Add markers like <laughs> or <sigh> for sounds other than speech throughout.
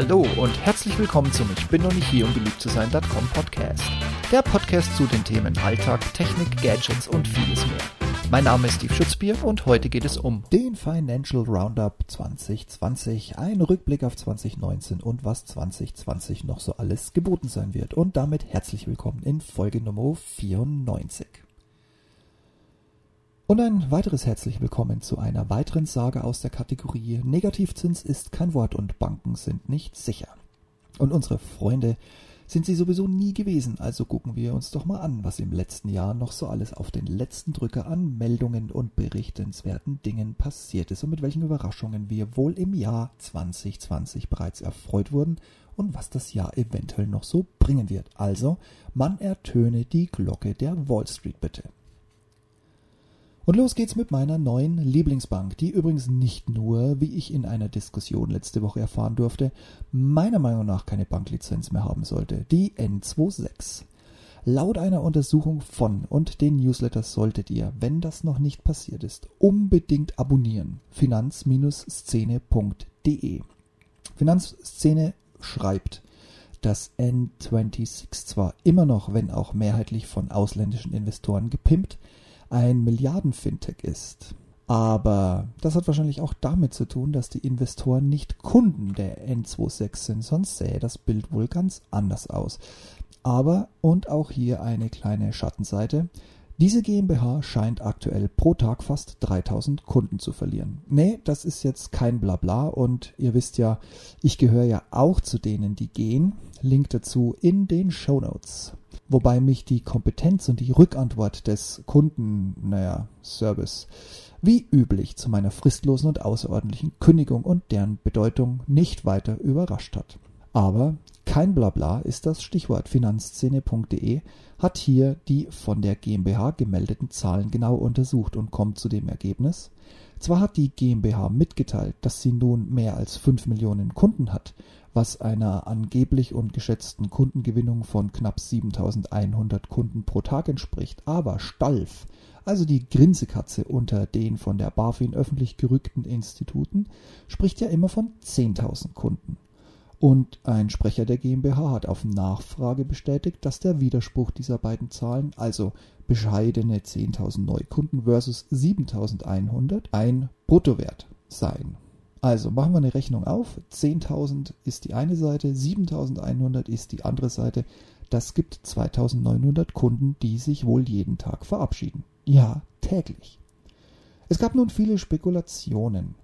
Hallo und herzlich willkommen zum Ich bin noch nicht hier, um beliebt zu sein.com Podcast. Der Podcast zu den Themen Alltag, Technik, Gadgets und vieles mehr. Mein Name ist Steve Schutzbier und heute geht es um den Financial Roundup 2020, ein Rückblick auf 2019 und was 2020 noch so alles geboten sein wird. Und damit herzlich willkommen in Folge Nummer 94. Und ein weiteres herzlich willkommen zu einer weiteren Sage aus der Kategorie Negativzins ist kein Wort und Banken sind nicht sicher. Und unsere Freunde sind sie sowieso nie gewesen, also gucken wir uns doch mal an, was im letzten Jahr noch so alles auf den letzten Drücker an Meldungen und berichtenswerten Dingen passiert ist und mit welchen Überraschungen wir wohl im Jahr 2020 bereits erfreut wurden und was das Jahr eventuell noch so bringen wird. Also, man ertöne die Glocke der Wall Street bitte. Und los geht's mit meiner neuen Lieblingsbank, die übrigens nicht nur, wie ich in einer Diskussion letzte Woche erfahren durfte, meiner Meinung nach keine Banklizenz mehr haben sollte, die N26. Laut einer Untersuchung von und den Newsletters solltet ihr, wenn das noch nicht passiert ist, unbedingt abonnieren. Finanz-szene.de Finanzszene schreibt, dass N26 zwar immer noch, wenn auch mehrheitlich von ausländischen Investoren gepimpt, ein Milliarden-Fintech ist. Aber das hat wahrscheinlich auch damit zu tun, dass die Investoren nicht Kunden der N26 sind, sonst sähe das Bild wohl ganz anders aus. Aber, und auch hier eine kleine Schattenseite, diese GmbH scheint aktuell pro Tag fast 3000 Kunden zu verlieren. Nee, das ist jetzt kein Blabla und ihr wisst ja, ich gehöre ja auch zu denen, die gehen. Link dazu in den Show Notes wobei mich die Kompetenz und die Rückantwort des Kunden, naja, Service, wie üblich zu meiner fristlosen und außerordentlichen Kündigung und deren Bedeutung nicht weiter überrascht hat. Aber kein Blabla ist das Stichwort. Finanzszene.de hat hier die von der GmbH gemeldeten Zahlen genau untersucht und kommt zu dem Ergebnis, zwar hat die GmbH mitgeteilt, dass sie nun mehr als 5 Millionen Kunden hat, was einer angeblich und geschätzten Kundengewinnung von knapp 7100 Kunden pro Tag entspricht, aber Stalf, also die Grinsekatze unter den von der BaFin öffentlich gerückten Instituten, spricht ja immer von 10.000 Kunden. Und ein Sprecher der GmbH hat auf Nachfrage bestätigt, dass der Widerspruch dieser beiden Zahlen, also bescheidene 10.000 Neukunden versus 7.100, ein Bruttowert seien. Also machen wir eine Rechnung auf. 10.000 ist die eine Seite, 7.100 ist die andere Seite. Das gibt 2.900 Kunden, die sich wohl jeden Tag verabschieden. Ja, täglich. Es gab nun viele Spekulationen.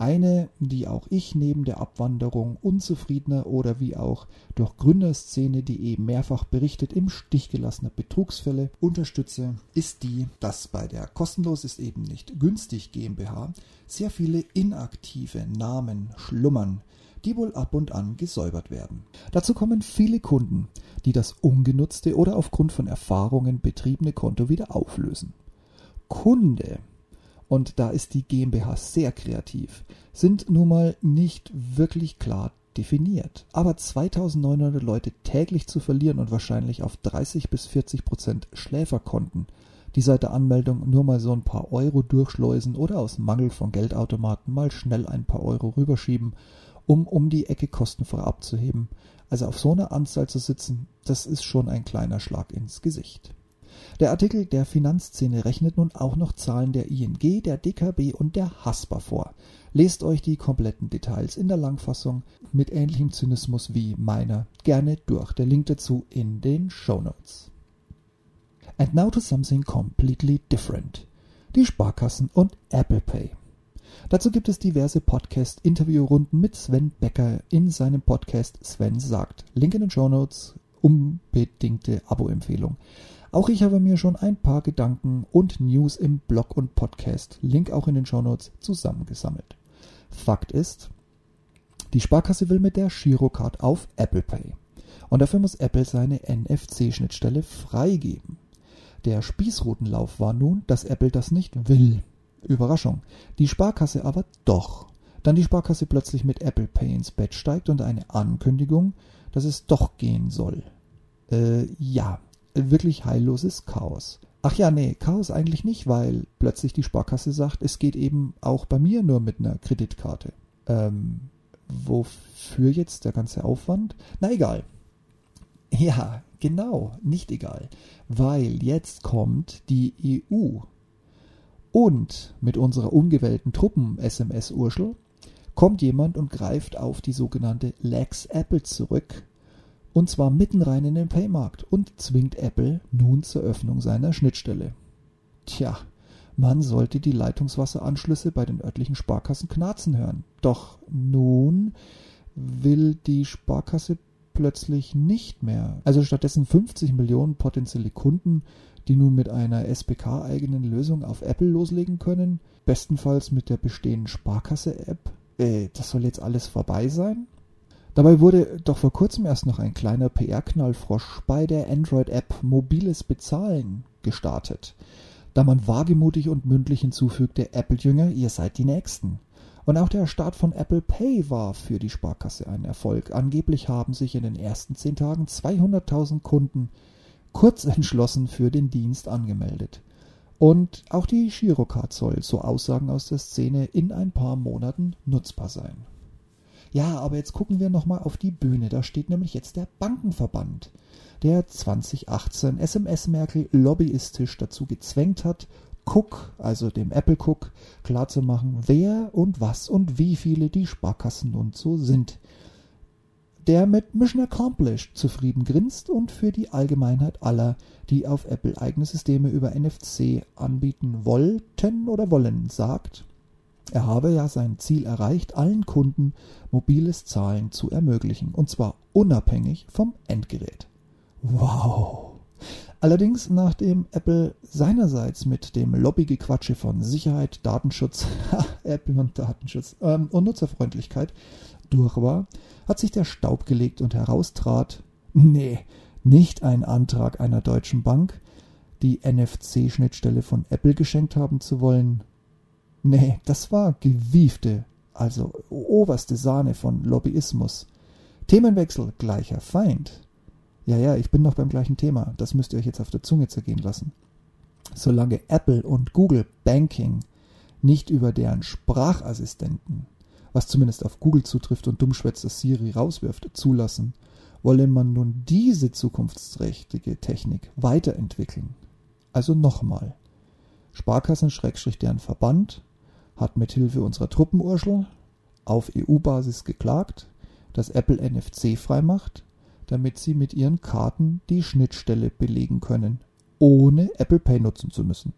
Eine, die auch ich neben der Abwanderung unzufriedener oder wie auch durch Gründerszene.de mehrfach berichtet im Stich gelassener Betrugsfälle unterstütze, ist die, dass bei der kostenlos ist eben nicht günstig GmbH sehr viele inaktive Namen schlummern, die wohl ab und an gesäubert werden. Dazu kommen viele Kunden, die das ungenutzte oder aufgrund von Erfahrungen betriebene Konto wieder auflösen. Kunde und da ist die GmbH sehr kreativ, sind nun mal nicht wirklich klar definiert. Aber 2900 Leute täglich zu verlieren und wahrscheinlich auf 30 bis 40 Prozent Schläferkonten, die seit der Anmeldung nur mal so ein paar Euro durchschleusen oder aus Mangel von Geldautomaten mal schnell ein paar Euro rüberschieben, um um die Ecke kostenfrei abzuheben. Also auf so einer Anzahl zu sitzen, das ist schon ein kleiner Schlag ins Gesicht. Der Artikel der Finanzszene rechnet nun auch noch Zahlen der ING, der DKB und der Haspa vor. Lest euch die kompletten Details in der Langfassung mit ähnlichem Zynismus wie meiner gerne durch. Der Link dazu in den Show Notes. And now to something completely different. Die Sparkassen und Apple Pay. Dazu gibt es diverse Podcast-Interviewrunden mit Sven Becker in seinem Podcast Sven sagt. Link in den Show Notes, unbedingte Abo-Empfehlung. Auch ich habe mir schon ein paar Gedanken und News im Blog und Podcast, Link auch in den Shownotes, zusammengesammelt. Fakt ist, die Sparkasse will mit der Girocard auf Apple Pay. Und dafür muss Apple seine NFC-Schnittstelle freigeben. Der Spießrutenlauf war nun, dass Apple das nicht will. Überraschung. Die Sparkasse aber doch. Dann die Sparkasse plötzlich mit Apple Pay ins Bett steigt und eine Ankündigung, dass es doch gehen soll. Äh, ja, wirklich heilloses Chaos. Ach ja, nee, Chaos eigentlich nicht, weil plötzlich die Sparkasse sagt, es geht eben auch bei mir nur mit einer Kreditkarte. Ähm, wofür jetzt der ganze Aufwand? Na egal. Ja, genau, nicht egal. Weil jetzt kommt die EU. Und mit unserer ungewählten Truppen-SMS-Urschel kommt jemand und greift auf die sogenannte Lex Apple zurück. Und zwar mitten rein in den Paymarkt und zwingt Apple nun zur Öffnung seiner Schnittstelle. Tja, man sollte die Leitungswasseranschlüsse bei den örtlichen Sparkassen knarzen hören. Doch nun will die Sparkasse plötzlich nicht mehr. Also stattdessen 50 Millionen potenzielle Kunden, die nun mit einer SPK-eigenen Lösung auf Apple loslegen können, bestenfalls mit der bestehenden Sparkasse-App. Äh, das soll jetzt alles vorbei sein? Dabei wurde doch vor kurzem erst noch ein kleiner PR-Knallfrosch bei der Android-App Mobiles Bezahlen gestartet da man wagemutig und mündlich hinzufügte, Apple-Jünger, ihr seid die Nächsten. Und auch der Start von Apple Pay war für die Sparkasse ein Erfolg. Angeblich haben sich in den ersten zehn Tagen 200.000 Kunden kurz <laughs> entschlossen für den Dienst angemeldet. Und auch die Girocard soll, so Aussagen aus der Szene, in ein paar Monaten nutzbar sein. Ja, aber jetzt gucken wir nochmal auf die Bühne. Da steht nämlich jetzt der Bankenverband der 2018 SMS Merkel lobbyistisch dazu gezwängt hat, Cook, also dem Apple Cook, klarzumachen, wer und was und wie viele die Sparkassen nun so sind. Der mit Mission Accomplished zufrieden grinst und für die Allgemeinheit aller, die auf Apple eigene Systeme über NFC anbieten wollten oder wollen, sagt, er habe ja sein Ziel erreicht, allen Kunden mobiles Zahlen zu ermöglichen, und zwar unabhängig vom Endgerät. Wow. Allerdings, nachdem Apple seinerseits mit dem Lobbygequatsche von Sicherheit, Datenschutz, <laughs> Apple und Datenschutz ähm, und Nutzerfreundlichkeit durch war, hat sich der Staub gelegt und heraustrat, nee, nicht ein Antrag einer deutschen Bank, die NFC-Schnittstelle von Apple geschenkt haben zu wollen. Nee, das war gewiefte, also oberste Sahne von Lobbyismus. Themenwechsel gleicher Feind. Ja, ja, ich bin noch beim gleichen Thema. Das müsst ihr euch jetzt auf der Zunge zergehen lassen. Solange Apple und Google Banking nicht über deren Sprachassistenten, was zumindest auf Google zutrifft und dummschwätzer Siri rauswirft, zulassen, wolle man nun diese zukunftsträchtige Technik weiterentwickeln. Also nochmal. Sparkassen Schrägstrich deren Verband hat mithilfe unserer Truppenurschel auf EU-Basis geklagt, dass Apple NFC freimacht, damit sie mit ihren Karten die Schnittstelle belegen können, ohne Apple Pay nutzen zu müssen.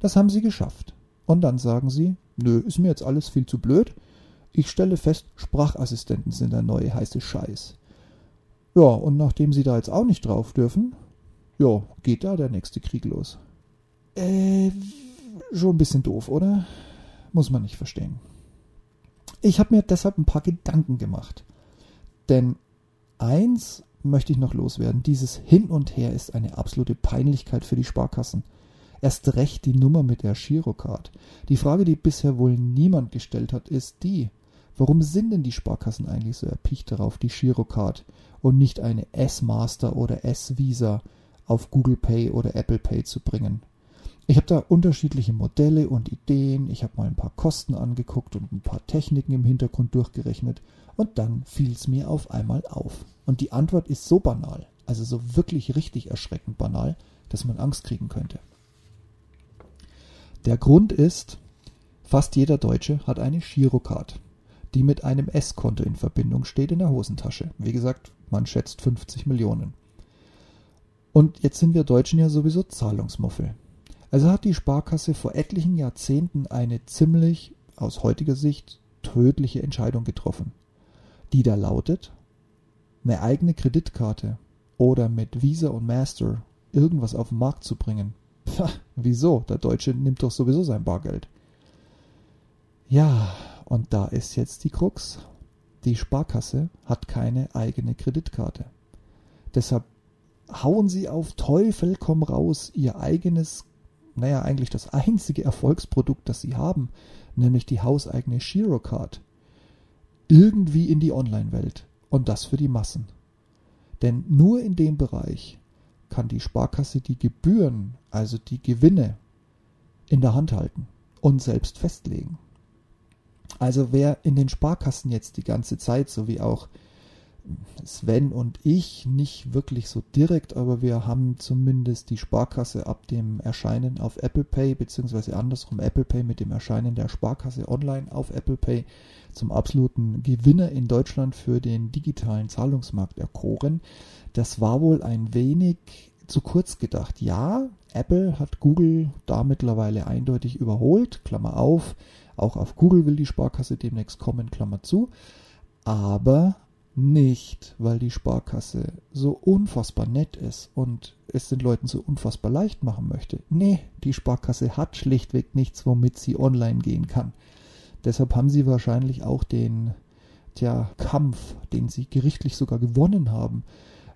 Das haben sie geschafft. Und dann sagen sie, nö, ist mir jetzt alles viel zu blöd. Ich stelle fest, Sprachassistenten sind der neue heiße Scheiß. Ja, und nachdem sie da jetzt auch nicht drauf dürfen, ja, geht da der nächste Krieg los. Äh, schon ein bisschen doof, oder? Muss man nicht verstehen. Ich habe mir deshalb ein paar Gedanken gemacht. Denn eins möchte ich noch loswerden. Dieses Hin und Her ist eine absolute Peinlichkeit für die Sparkassen. Erst recht die Nummer mit der Girocard. Die Frage, die bisher wohl niemand gestellt hat, ist die, warum sind denn die Sparkassen eigentlich so erpicht darauf, die Girocard und nicht eine S-Master oder S-Visa auf Google Pay oder Apple Pay zu bringen? Ich habe da unterschiedliche Modelle und Ideen, ich habe mal ein paar Kosten angeguckt und ein paar Techniken im Hintergrund durchgerechnet und dann fiel es mir auf einmal auf. Und die Antwort ist so banal, also so wirklich richtig erschreckend banal, dass man Angst kriegen könnte. Der Grund ist, fast jeder Deutsche hat eine Girocard, die mit einem S-Konto in Verbindung steht in der Hosentasche. Wie gesagt, man schätzt 50 Millionen. Und jetzt sind wir Deutschen ja sowieso Zahlungsmuffel. Also hat die Sparkasse vor etlichen Jahrzehnten eine ziemlich, aus heutiger Sicht, tödliche Entscheidung getroffen, die da lautet, eine eigene Kreditkarte oder mit Visa und Master irgendwas auf den Markt zu bringen. Pah, wieso? Der Deutsche nimmt doch sowieso sein Bargeld. Ja, und da ist jetzt die Krux. Die Sparkasse hat keine eigene Kreditkarte. Deshalb hauen sie auf Teufel komm raus ihr eigenes naja, eigentlich das einzige Erfolgsprodukt, das sie haben, nämlich die hauseigene Girocard, irgendwie in die Online-Welt. Und das für die Massen. Denn nur in dem Bereich kann die Sparkasse die Gebühren, also die Gewinne, in der Hand halten und selbst festlegen. Also wer in den Sparkassen jetzt die ganze Zeit, so wie auch Sven und ich, nicht wirklich so direkt, aber wir haben zumindest die Sparkasse ab dem Erscheinen auf Apple Pay, beziehungsweise andersrum Apple Pay mit dem Erscheinen der Sparkasse online auf Apple Pay zum absoluten Gewinner in Deutschland für den digitalen Zahlungsmarkt erkoren. Das war wohl ein wenig zu kurz gedacht. Ja, Apple hat Google da mittlerweile eindeutig überholt, Klammer auf, auch auf Google will die Sparkasse demnächst kommen, Klammer zu. Aber nicht, weil die Sparkasse so unfassbar nett ist und es den Leuten so unfassbar leicht machen möchte. Nee, die Sparkasse hat schlichtweg nichts, womit sie online gehen kann. Deshalb haben sie wahrscheinlich auch den tja, Kampf, den sie gerichtlich sogar gewonnen haben,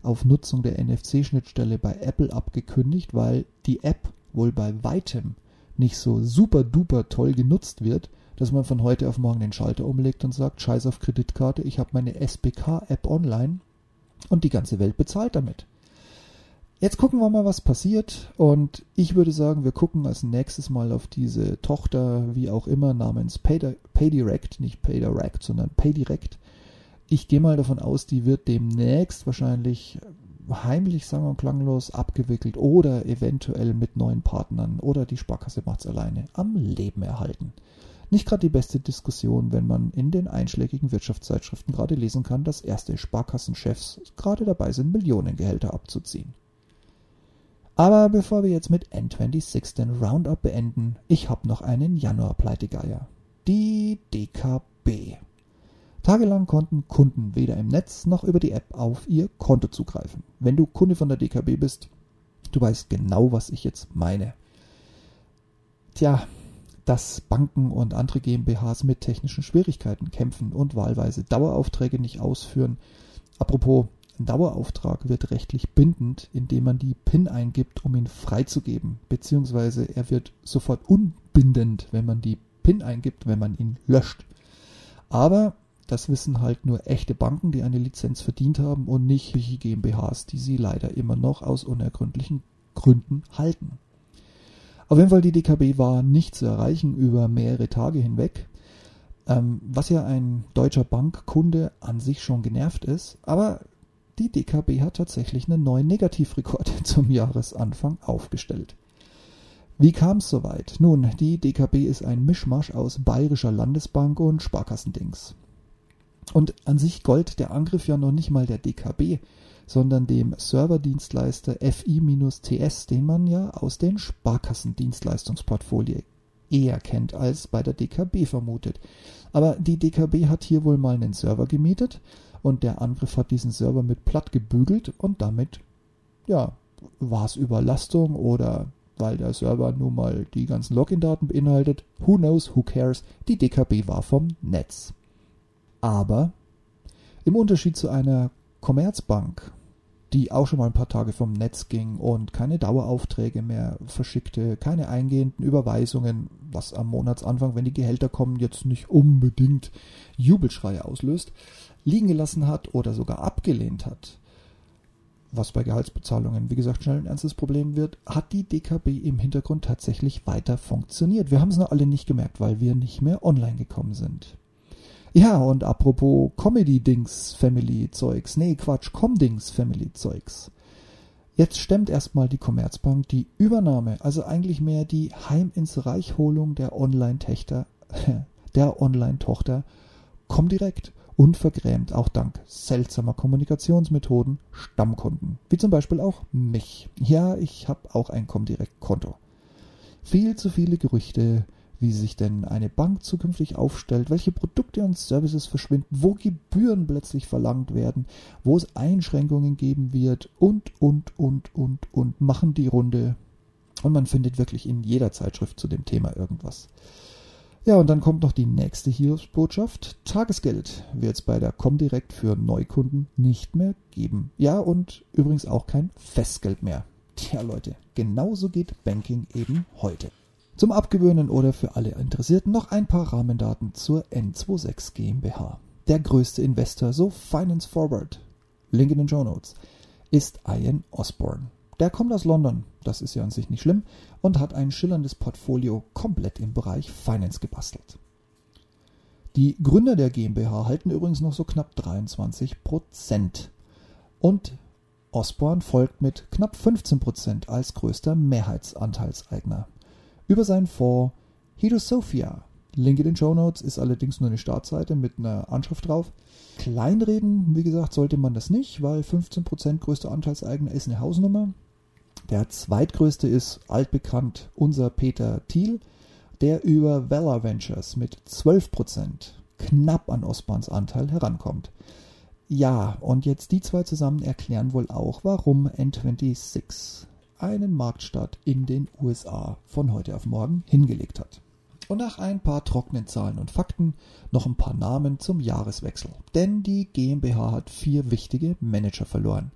auf Nutzung der NFC-Schnittstelle bei Apple abgekündigt, weil die App wohl bei weitem nicht so super duper toll genutzt wird, dass man von heute auf morgen den Schalter umlegt und sagt, scheiß auf Kreditkarte, ich habe meine SBK-App online und die ganze Welt bezahlt damit. Jetzt gucken wir mal, was passiert. Und ich würde sagen, wir gucken als nächstes mal auf diese Tochter, wie auch immer, namens PayDirect, nicht PayDirect, sondern PayDirect. Ich gehe mal davon aus, die wird demnächst wahrscheinlich heimlich, sagen wir klanglos, abgewickelt oder eventuell mit neuen Partnern oder die Sparkasse macht es alleine am Leben erhalten. Nicht gerade die beste Diskussion, wenn man in den einschlägigen Wirtschaftszeitschriften gerade lesen kann, dass erste Sparkassenchefs gerade dabei sind, Millionengehälter abzuziehen. Aber bevor wir jetzt mit N26 den Roundup beenden, ich habe noch einen Januar-Pleitegeier. Die DKB. Tagelang konnten Kunden weder im Netz noch über die App auf ihr Konto zugreifen. Wenn du Kunde von der DKB bist, du weißt genau, was ich jetzt meine. Tja, dass Banken und andere GmbHs mit technischen Schwierigkeiten kämpfen und wahlweise Daueraufträge nicht ausführen. Apropos, ein Dauerauftrag wird rechtlich bindend, indem man die PIN eingibt, um ihn freizugeben, beziehungsweise er wird sofort unbindend, wenn man die PIN eingibt, wenn man ihn löscht. Aber das wissen halt nur echte Banken, die eine Lizenz verdient haben und nicht GmbHs, die sie leider immer noch aus unergründlichen Gründen halten. Auf jeden Fall, die DKB war nicht zu erreichen über mehrere Tage hinweg, ähm, was ja ein deutscher Bankkunde an sich schon genervt ist, aber die DKB hat tatsächlich einen neuen Negativrekord <laughs> zum Jahresanfang aufgestellt. Wie kam es soweit? Nun, die DKB ist ein Mischmasch aus Bayerischer Landesbank und Sparkassendings. Und an sich gold der Angriff ja noch nicht mal der DKB, sondern dem Serverdienstleister FI-TS, den man ja aus den Sparkassendienstleistungsportfolien eher kennt als bei der DKB vermutet. Aber die DKB hat hier wohl mal einen Server gemietet und der Angriff hat diesen Server mit platt gebügelt und damit, ja, war es Überlastung oder weil der Server nun mal die ganzen Login-Daten beinhaltet. Who knows, who cares? Die DKB war vom Netz. Aber im Unterschied zu einer Commerzbank, die auch schon mal ein paar Tage vom Netz ging und keine Daueraufträge mehr verschickte, keine eingehenden Überweisungen, was am Monatsanfang, wenn die Gehälter kommen, jetzt nicht unbedingt Jubelschreie auslöst, liegen gelassen hat oder sogar abgelehnt hat, was bei Gehaltsbezahlungen, wie gesagt, schnell ein ernstes Problem wird, hat die DKB im Hintergrund tatsächlich weiter funktioniert. Wir haben es noch alle nicht gemerkt, weil wir nicht mehr online gekommen sind. Ja, und apropos Comedy-Dings-Family-Zeugs. Nee, Quatsch, Com-Dings-Family-Zeugs. Jetzt stemmt erstmal die Commerzbank die Übernahme, also eigentlich mehr die Heim ins Reichholung der Online-Töchter, <laughs> der Online-Tochter Comdirect unvergrämt auch dank seltsamer Kommunikationsmethoden Stammkunden, wie zum Beispiel auch mich. Ja, ich habe auch ein Comdirect-Konto. Viel zu viele Gerüchte, wie sich denn eine Bank zukünftig aufstellt, welche Produkte und Services verschwinden, wo Gebühren plötzlich verlangt werden, wo es Einschränkungen geben wird und, und, und, und, und machen die Runde. Und man findet wirklich in jeder Zeitschrift zu dem Thema irgendwas. Ja, und dann kommt noch die nächste Hiobsbotschaft. Tagesgeld wird es bei der Comdirect für Neukunden nicht mehr geben. Ja, und übrigens auch kein Festgeld mehr. Tja, Leute, genauso geht Banking eben heute. Zum Abgewöhnen oder für alle Interessierten noch ein paar Rahmendaten zur N26 GmbH. Der größte Investor, so Finance Forward, Link in den Show Notes, ist Ian Osborne. Der kommt aus London, das ist ja an sich nicht schlimm, und hat ein schillerndes Portfolio komplett im Bereich Finance gebastelt. Die Gründer der GmbH halten übrigens noch so knapp 23 Prozent. Und Osborne folgt mit knapp 15 Prozent als größter Mehrheitsanteilseigner. Über seinen Fonds Hidosophia. Link in den Show Notes ist allerdings nur eine Startseite mit einer Anschrift drauf. Kleinreden, wie gesagt, sollte man das nicht, weil 15% größter Anteilseigner ist eine Hausnummer. Der zweitgrößte ist altbekannt unser Peter Thiel, der über Valor Ventures mit 12% knapp an Osborns Anteil herankommt. Ja, und jetzt die zwei zusammen erklären wohl auch, warum N26 einen Marktstart in den USA von heute auf morgen hingelegt hat. Und nach ein paar trockenen Zahlen und Fakten noch ein paar Namen zum Jahreswechsel. Denn die GmbH hat vier wichtige Manager verloren.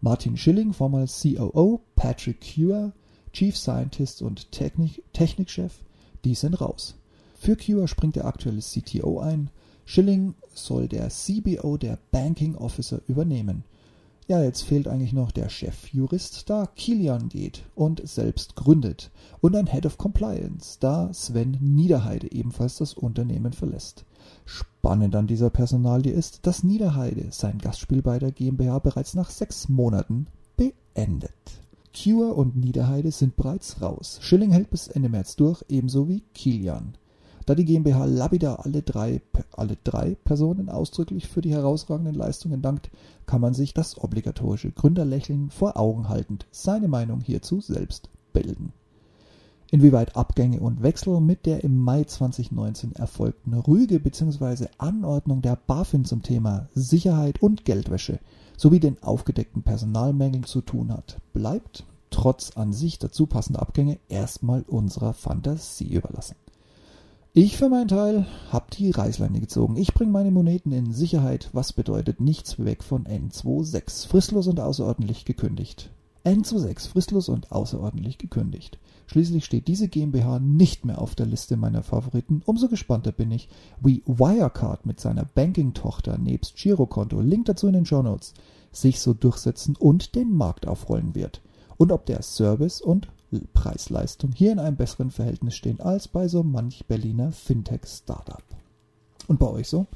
Martin Schilling, vormals COO, Patrick Cure, Chief Scientist und Technik Technikchef, die sind raus. Für Cure springt der aktuelle CTO ein. Schilling soll der CBO der Banking Officer übernehmen. Ja, jetzt fehlt eigentlich noch der Chefjurist, da Kilian geht und selbst gründet. Und ein Head of Compliance, da Sven Niederheide ebenfalls das Unternehmen verlässt. Spannend an dieser Personalie ist, dass Niederheide sein Gastspiel bei der GmbH bereits nach sechs Monaten beendet. Cure und Niederheide sind bereits raus. Schilling hält bis Ende März durch, ebenso wie Kilian. Da die GmbH Labida alle drei, alle drei Personen ausdrücklich für die herausragenden Leistungen dankt, kann man sich das obligatorische Gründerlächeln vor Augen haltend seine Meinung hierzu selbst bilden. Inwieweit Abgänge und Wechsel mit der im Mai 2019 erfolgten Rüge bzw. Anordnung der BaFin zum Thema Sicherheit und Geldwäsche sowie den aufgedeckten Personalmängeln zu tun hat, bleibt trotz an sich dazu passender Abgänge erstmal unserer Fantasie überlassen. Ich für meinen Teil hab die Reißleine gezogen. Ich bringe meine Moneten in Sicherheit, was bedeutet nichts weg von N26. Fristlos und außerordentlich gekündigt. N26 fristlos und außerordentlich gekündigt. Schließlich steht diese GmbH nicht mehr auf der Liste meiner Favoriten. Umso gespannter bin ich, wie Wirecard mit seiner Banking-Tochter nebst Girokonto, Link dazu in den Show Notes, sich so durchsetzen und den Markt aufrollen wird. Und ob der Service und Preis-Leistung hier in einem besseren Verhältnis stehen als bei so manch Berliner Fintech-Startup. Und bei euch so?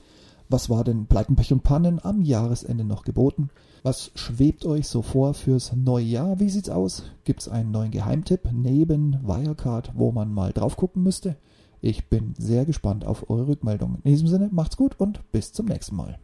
Was war denn Pleiten, Pech und Pannen am Jahresende noch geboten? Was schwebt euch so vor fürs neue Jahr? Wie sieht's aus? Gibt's einen neuen Geheimtipp neben Wirecard, wo man mal drauf gucken müsste? Ich bin sehr gespannt auf eure Rückmeldungen. In diesem Sinne, macht's gut und bis zum nächsten Mal.